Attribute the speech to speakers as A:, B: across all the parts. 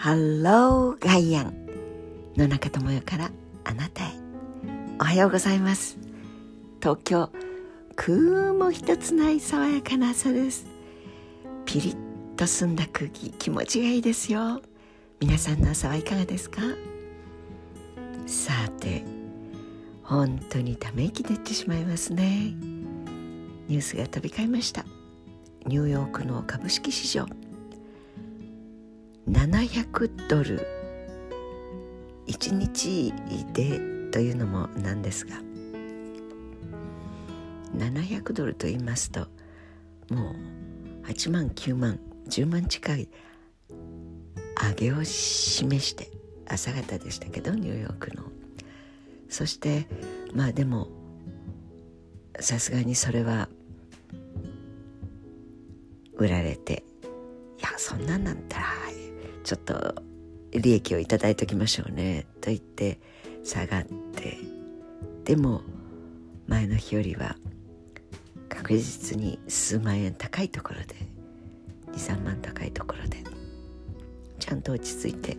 A: ハローガイアン野中智代からあなたへ。おはようございます。東京雲一つない爽やかな朝です。ピリッと澄んだ空気気持ちがいいですよ。皆さんの朝はいかがですか？さて本当にため息出てしまいますね。ニュースが飛び交いました。ニューヨークの株式市場。700ドル1日でというのもなんですが700ドルと言いますともう8万9万10万近い上げを示して朝方でしたけどニューヨークの。そしてまあでもさすがにそれは売られていやそんなんなんだらちょっと利益をいただいておきましょうねと言って下がってでも前の日よりは確実に数万円高いところで23万高いところでちゃんと落ち着いて、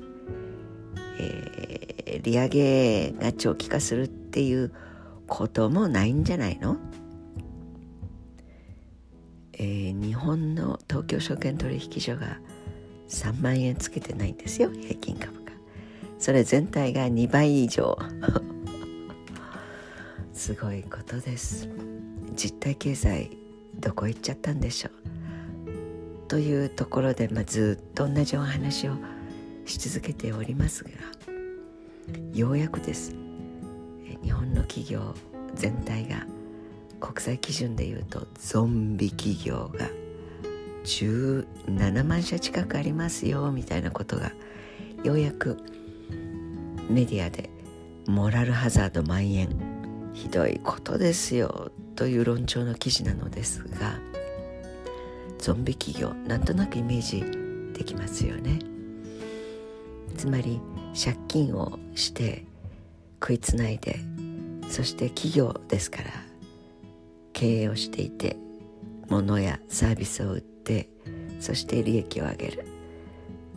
A: えー、利上げが長期化するっていうこともないんじゃないの、えー、日本の東京証券取引所が3万円つけてないんですよ平均株価。それ全体が2倍以上。すごいことです。実体経済どこ行っちゃったんでしょう。というところで、まあ、ずっと同じお話をし続けておりますがようやくです。日本の企業全体が国際基準でいうとゾンビ企業が17万社近くありますよみたいなことがようやくメディアでモラルハザード蔓延ひどいことですよという論調の記事なのですがゾンビ企業なんとなくイメージできますよね。つまり借金をして食いつないでそして企業ですから経営をしていて物やサービスを売ってそして利益を上げる。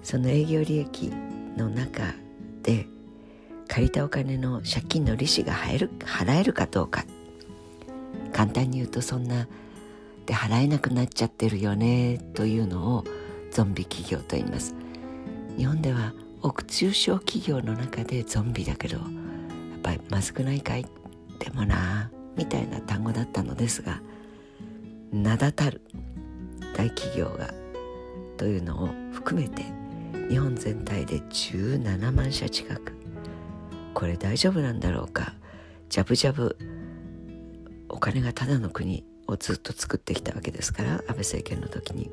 A: その営業利益の中で借りたお金の借金の利子が払える払えるかどうか。簡単に言うとそんなで払えなくなっちゃってるよねというのをゾンビ企業と言います。日本では億中小企業の中でゾンビだけどやっぱりまずくないかい？でもなみたいな単語だったのですが名だたる大企業がというのを含めて日本全体で17万社近く。これ大丈夫なんだろうか？ジャブジャブお金がただの国をずっと作ってきたわけですから安倍政権の時に。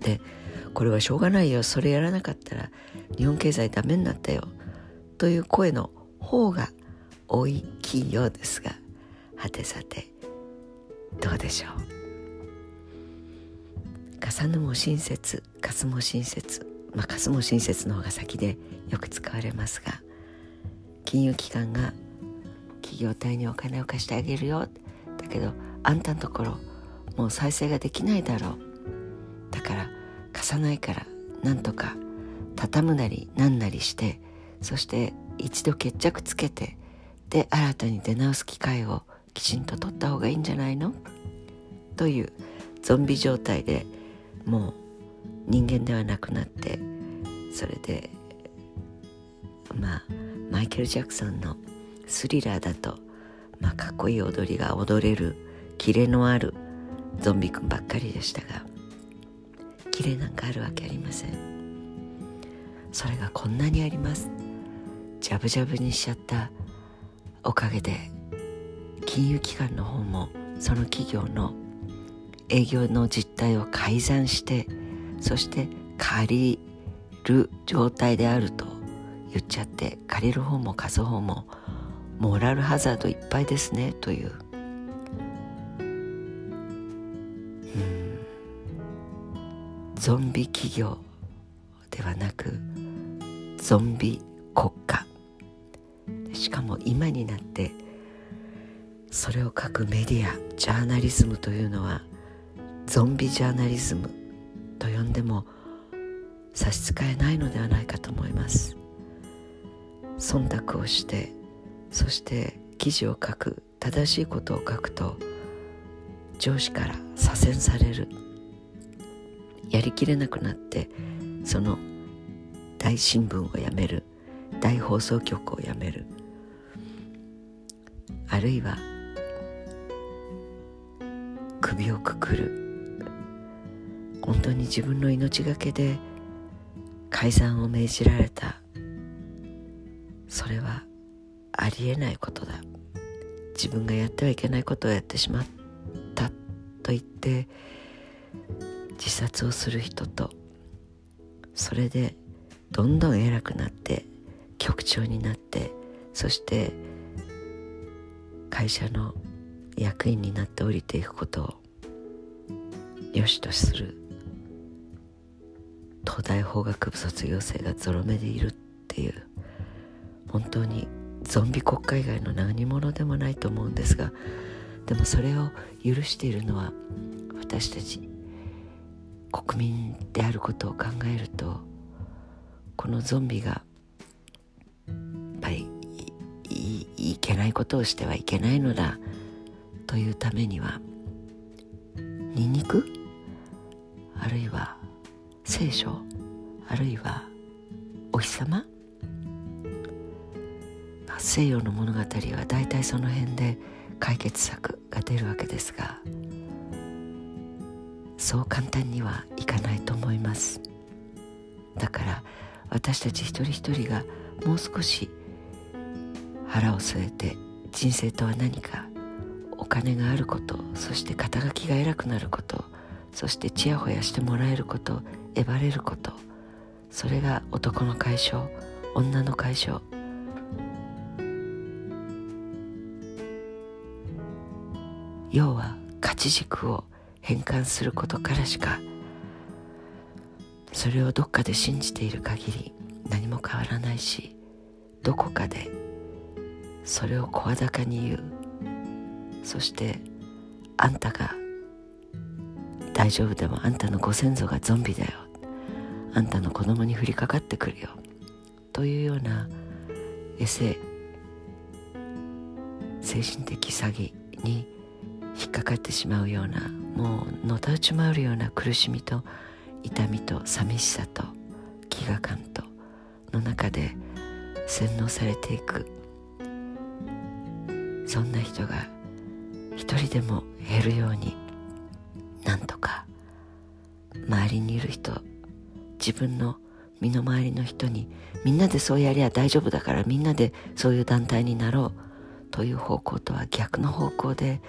A: でこれはしょうがないよ。それやらなかったら日本経済ダメになったよ。という声の方が大きいようですがはてさてどうでしょう？重ぬも親切すも親切まあすも親切の方が先でよく使われますが金融機関が企業体にお金を貸してあげるよ。だけどあんたのところもう再生ができないだろう。だから貸さないからなんとか畳むなりなんなりしてそして一度決着つけてで新たに出直す機会をきちんと取った方がいいんじゃないの？というゾンビ状態でもう人間ではなくなってそれでまあマイケル・ジャクソンのスリラーだと、まあ、かっこいい踊りが踊れるキレのあるゾンビくんばっかりでしたがキレなんかあるわけありません。それがこんなにあります。ジャブジャブにしちゃったおかげで金融機関の方もその企業の営業の実態を改ざんしてそして借りる状態であると言っちゃって借りる方も貸す方もモラルハザードいっぱいですねという。ゾンビ企業ではなくゾンビ国家。しかも今になってそれを書くメディアジャーナリズムというのはゾンビジャーナリズムと呼んでも差し支えないのではないかと思います。忖度をしてそして記事を書く正しいことを書くと上司から左遷される。やりきれなくなってその大新聞をやめる。大放送局をやめる。あるいは首をくくる。本当に自分の命がけで改ざんを命じられた。それはありえないことだ。自分がやってはいけないことをやってしまったと言って自殺をする人とそれでどんどん偉くなって局長になってそして会社の役員になって降りていくことを良しとする。東大法学部卒業生がゾロ目でいるっていう本当にゾンビ国家以外の何者でもないと思うんですがでもそれを許しているのは私たち国民であることを考えるとこのゾンビがやっぱりいいけないことをしてはいけないのだというためにはニンニクあるいは聖書あるいはお日様？西洋の物語は大体その辺で解決策が出るわけですがそう簡単にはいかないと思います。だから私たち一人一人がもう少し腹を据えて人生とは何かお金があることそして肩書きが偉くなることそしてちやほやしてもらえることえばれること。それが男の解消女の解消。要は価値軸を変換することからしかそれをどっかで信じている限り何も変わらないしどこかでそれを声高に言う。そしてあんたが大丈夫でもあんたのご先祖がゾンビだよ。あんたの子供に降りかかってくるよ。というようなエセ精神的詐欺に引っかかってしまうようなもうのたうち回るような苦しみと痛みと寂しさと飢餓感との中で洗脳されていく。そんな人が一人でも減るようになんとか周りにいる人自分の身の回りの人にみんなでそうやりゃ大丈夫だからみんなでそういう団体になろうという方向とは逆の方向で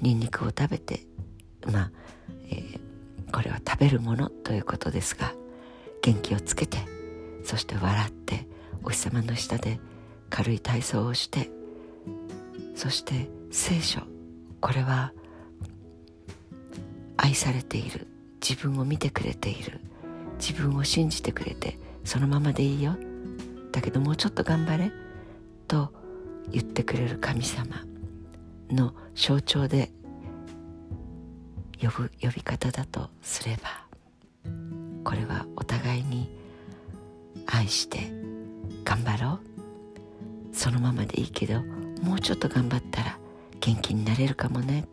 A: ニンニクを食べてまあ、えー、これは食べるものということですが元気をつけてそして笑ってお日様の下で軽い体操をしてそして聖書これは愛されている。自分を見てくれている。自分を信じてくれてそのままでいいよ。だけどもうちょっと頑張れ。と言ってくれる神様。の象徴で呼ぶ呼び方だとすれば。これはお互いに愛して頑張ろう。そのままでいいけどもうちょっと頑張ったら元気になれるかもね。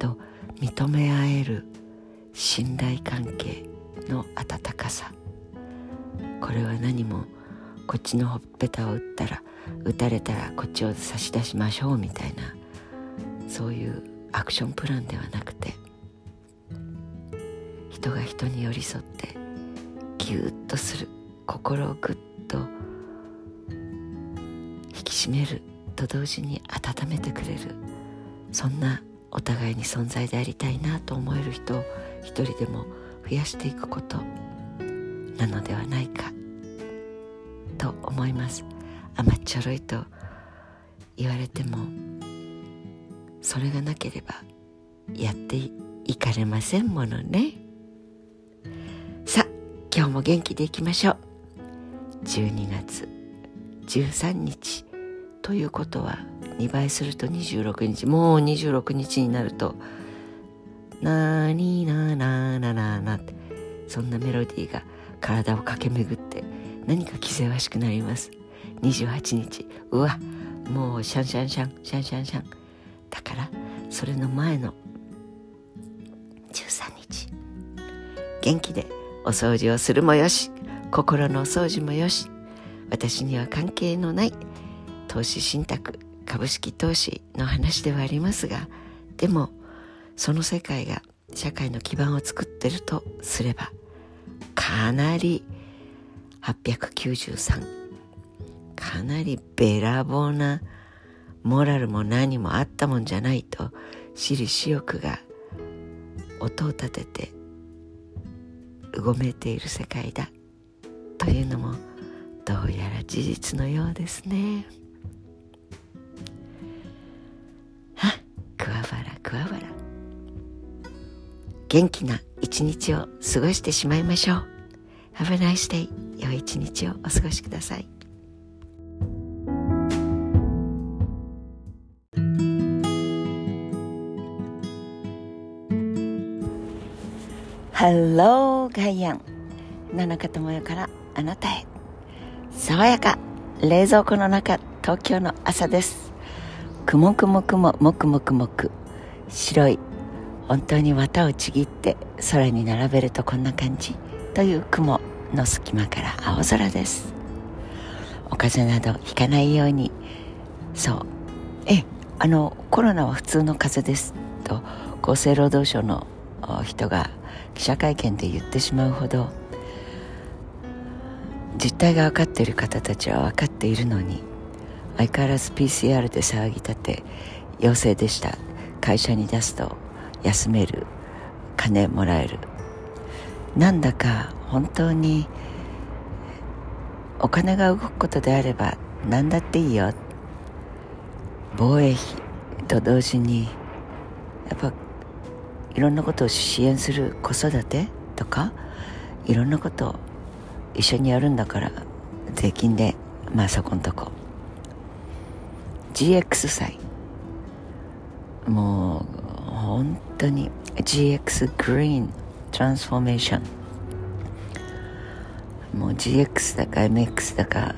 A: と認め合える信頼関係の温かさ。これは何もこっちのほっぺたを打ったら打たれたらこっちを差し出しましょうみたいなそういうアクションプランではなくて人が人に寄り添ってぎゅっとする心をぐっと引き締めると同時に温めてくれるそんなお互いに存在でありたいなと思える人を一人でも増やしていくことなのではないか。と思います。甘っちょろいと言われてもそれがなければやっていかれませんものね。さあ今日も元気でいきましょう。12月13日ということは2倍すると26日。もう26日になるとなーになーなーなーなーなってそんなメロディーが体を駆け巡って何か気ぜわしくなります。28日。うわもうシャンシャンシャンシャンシャンシャン。だからそれの前の13日。元気でお掃除をするもよし。心のお掃除もよし。私には関係のない投資信託。株式投資の話ではありますがでもその世界が社会の基盤を作ってるとすればかなり893かなりべらぼうなモラルも何もあったもんじゃないと私利私欲が音を立ててうごめいている世界だというのもどうやら事実のようですね。桑原元気な一日を過ごしてしまいましょう。Have a nice day. 良い一日をお過ごしください。ハローガイアン七日智代からあなたへ爽やか冷蔵庫の中東京の朝ですくもくもくももくもくもく白い。本当に綿をちぎって空に並べるとこんな感じ？という雲の隙間から青空です。お風邪などひかないように。そう。えあのコロナは普通の風邪です。と厚生労働省の人が記者会見で言ってしまうほど実態が分かっている方たちは分かっているのに相変わらず PCR で騒ぎ立て陽性でした。会社に出すと休める金もらえる。なんだか本当にお金が動くことであれば何だっていいよ。防衛費と同時にやっぱいろんなことを支援する子育てとかいろんなことを一緒にやるんだから税金でまあそこんとこ。GX 祭もう本当に GX グリーントランスフォーメーションもう GX だか MX だか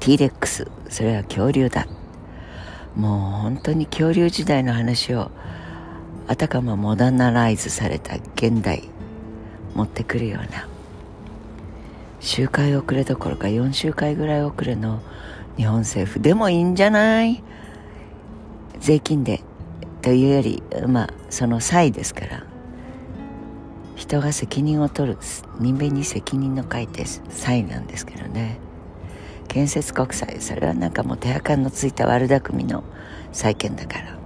A: T-REX それは恐竜だ。もう本当に恐竜時代の話をあたかもモダナライズされた現代持ってくるような。周回遅れどころか4周回ぐらい遅れの日本政府。でもいいんじゃない？税金でというよりまあその際ですから人が責任を取る人間に責任の書いて際なんですけどね。建設国債それはなんかもう手垢のついた悪巧みの債権だから。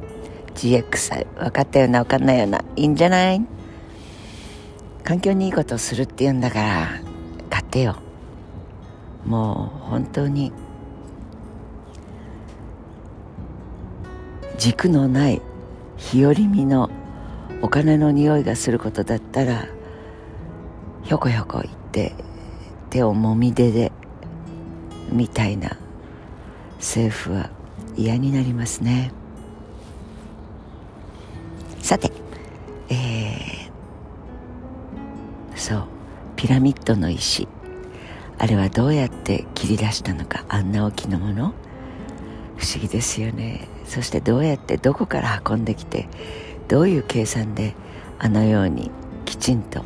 A: GX 債分かったような分かんないようないいんじゃない？環境にいいことをするって言うんだから買ってよ。もう本当に軸のない日和見のお金の匂いがすることだったらひょこひょこ言って手をもみ出でみたいな政府は嫌になりますね。さて、えー、そうピラミッドの石。あれはどうやって切り出したのかあんな大きなもの？不思議ですよね。そしてどうやってどこから運んできてどういう計算であのようにきちんと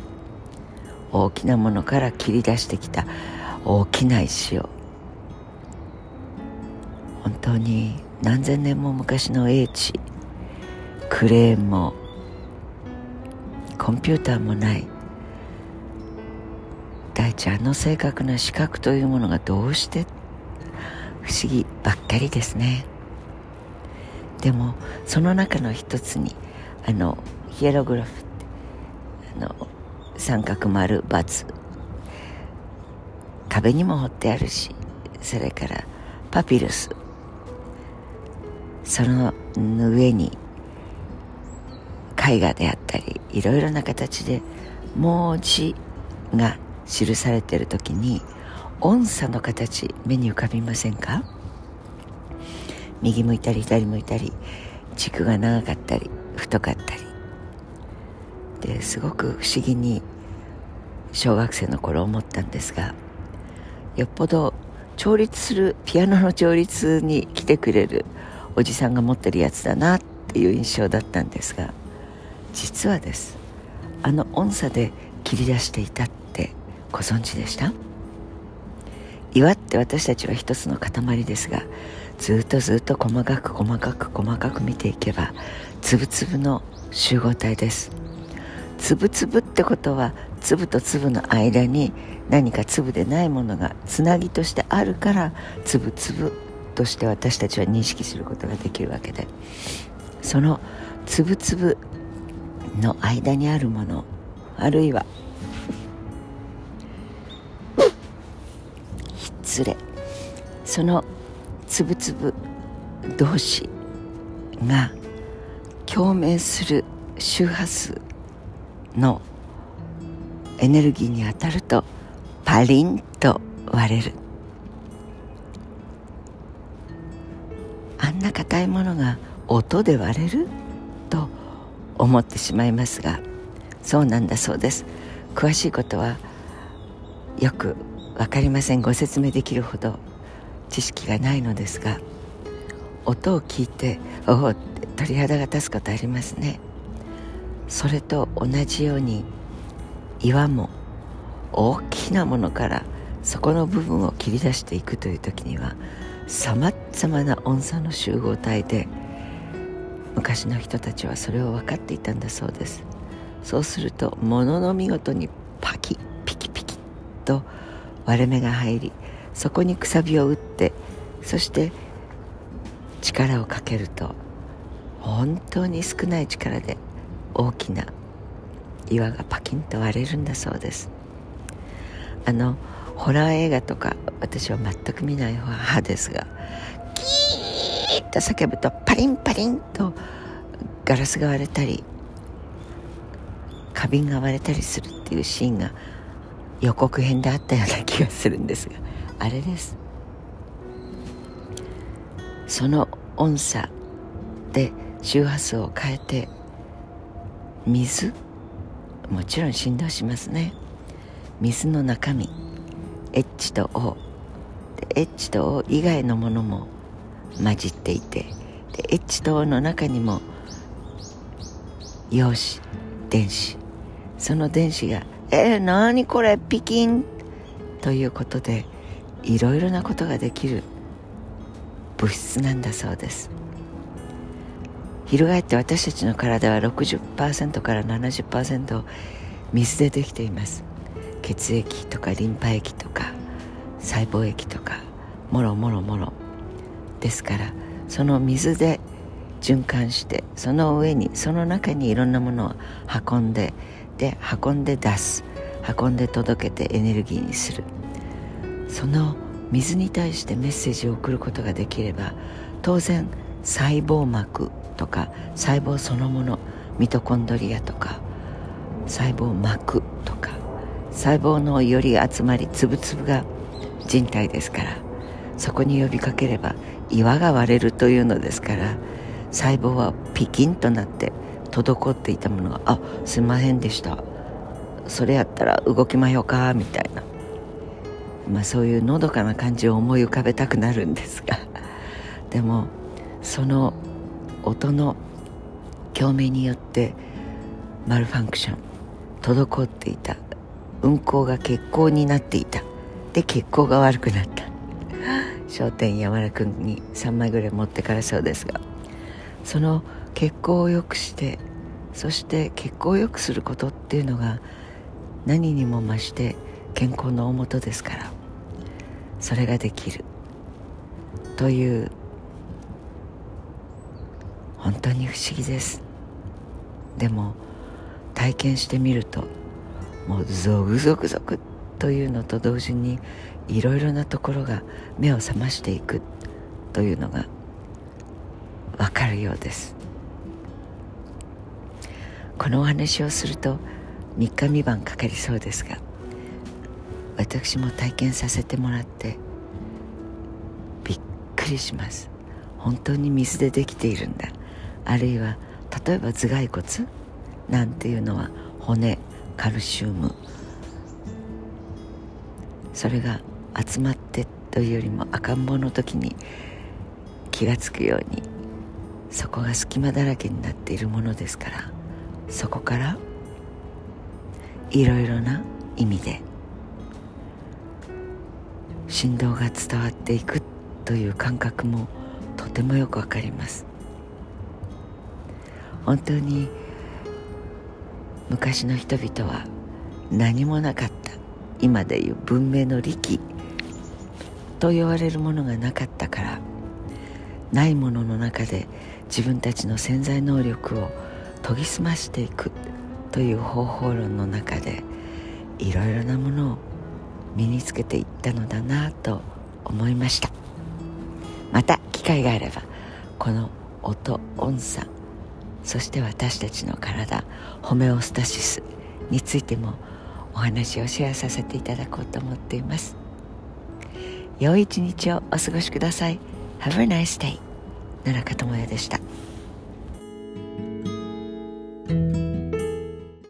A: 大きなものから切り出してきた大きな石を本当に何千年も昔の英知クレーンもコンピューターもない大地あの正確な視覚というものがどうして不思議ばっかりですね。でもその中の一つにあのヒエログラフってあの三角丸×壁にも彫ってあるしそれからパピルス。その上に絵画であったりいろいろな形で文字が記されている時に音差の形目に浮かびませんか？右向いたり左向いたり軸が長かったり太かったり。ですごく不思議に小学生の頃思ったんですがよっぽど調律するピアノの調律に来てくれるおじさんが持ってるやつだなっていう印象だったんですが実はですあの音差で切り出していたってご存知でした？岩って私たちは一つの塊ですがずっとずっと細かく細かく細かく見ていけば粒々の集合体です。粒々ってことは粒と粒の間に何か粒でないものがつなぎとしてあるから粒々として私たちは認識することができるわけで。その粒々の間にあるものあるいはひっつれ。そのつぶつぶ同士が共鳴する周波数のエネルギーに当たるとパリンと割れる。あんな硬いものが音で割れると思ってしまいますがそうなんだそうです。詳しいことはよく分かりません。ご説明できるほど知識がないのですが音を聞いておお鳥肌が立つことありますね。それと同じように岩も大きなものからそこの部分を切り出していくという時にはさまざまな音差の集合体で昔の人たちはそれを分かっていたんだそうです。そうするとものの見事にパキピキピキと割れ目が入りそこにくさびを打ってそして力をかけると本当に少ない力で大きな岩がパキンと割れるんだそうです。あのホラー映画とか私は全く見ない派ですがキーッと叫ぶとパリンパリンとガラスが割れたり花瓶が割れたりするっていうシーンが予告編であったような気がするんですが。あれです。その音差で周波数を変えて水？もちろん振動しますね。水の中身 H と O で H と O 以外のものも混じっていてで H と O の中にも陽子電子。その電子が「えー、何これ？ピキン!」ということでいろいろなことができる物質なんだそうです。翻って私たちの体は60%から70%水でできています。血液とかリンパ液とか細胞液とかもろもろもろ。ですからその水で循環してその上にその中にいろんなものを運んでで運んで出す。運んで届けてエネルギーにする。その水に対してメッセージを送ることができれば当然細胞膜とか細胞そのものミトコンドリアとか細胞膜とか細胞のより集まりつぶつぶが人体ですからそこに呼びかければ岩が割れるというのですから細胞はピキンとなって滞っていたものが「あすいませんでした。それやったら動きまひょか」みたいな、まあ、そういうのどかな感じを思い浮かべたくなるんですが。でもその音の共鳴によってマルファンクション滞っていた運行が欠航になっていた。で血行が悪くなった。商店山田君に3枚ぐらい持ってからそうですが。その血行を良くしてそして血行を良くすることっていうのが何にも増して健康の大元ですからそれができる。という本当に不思議です。でも体験してみるともうゾクゾクゾクというのと同時にいろいろなところが目を覚ましていくというのがわかるようです。このお話をすると3日3晩かかりそうですが私も体験させてもらってびっくりします。本当に水でできているんだ。あるいは例えば頭蓋骨？なんていうのは骨カルシウム。それが集まってというよりも赤ん坊の時に気が付くようにそこが隙間だらけになっているものですからそこからいろいろな意味で振動が伝わっていくという感覚もとてもよくわかります。本当に昔の人々は何もなかった今でいう文明の利器と言われるものがなかったからないものの中で自分たちの潜在能力を研ぎ澄ましていくという方法論の中でいろいろなものを身につけていったのだなと思いました。また機会があればこの音音差そして私たちの体ホメオスタシスについてもお話をシェアさせていただこうと思っています。良い一日をお過ごしください。Have a nice day 奈良香智也でした。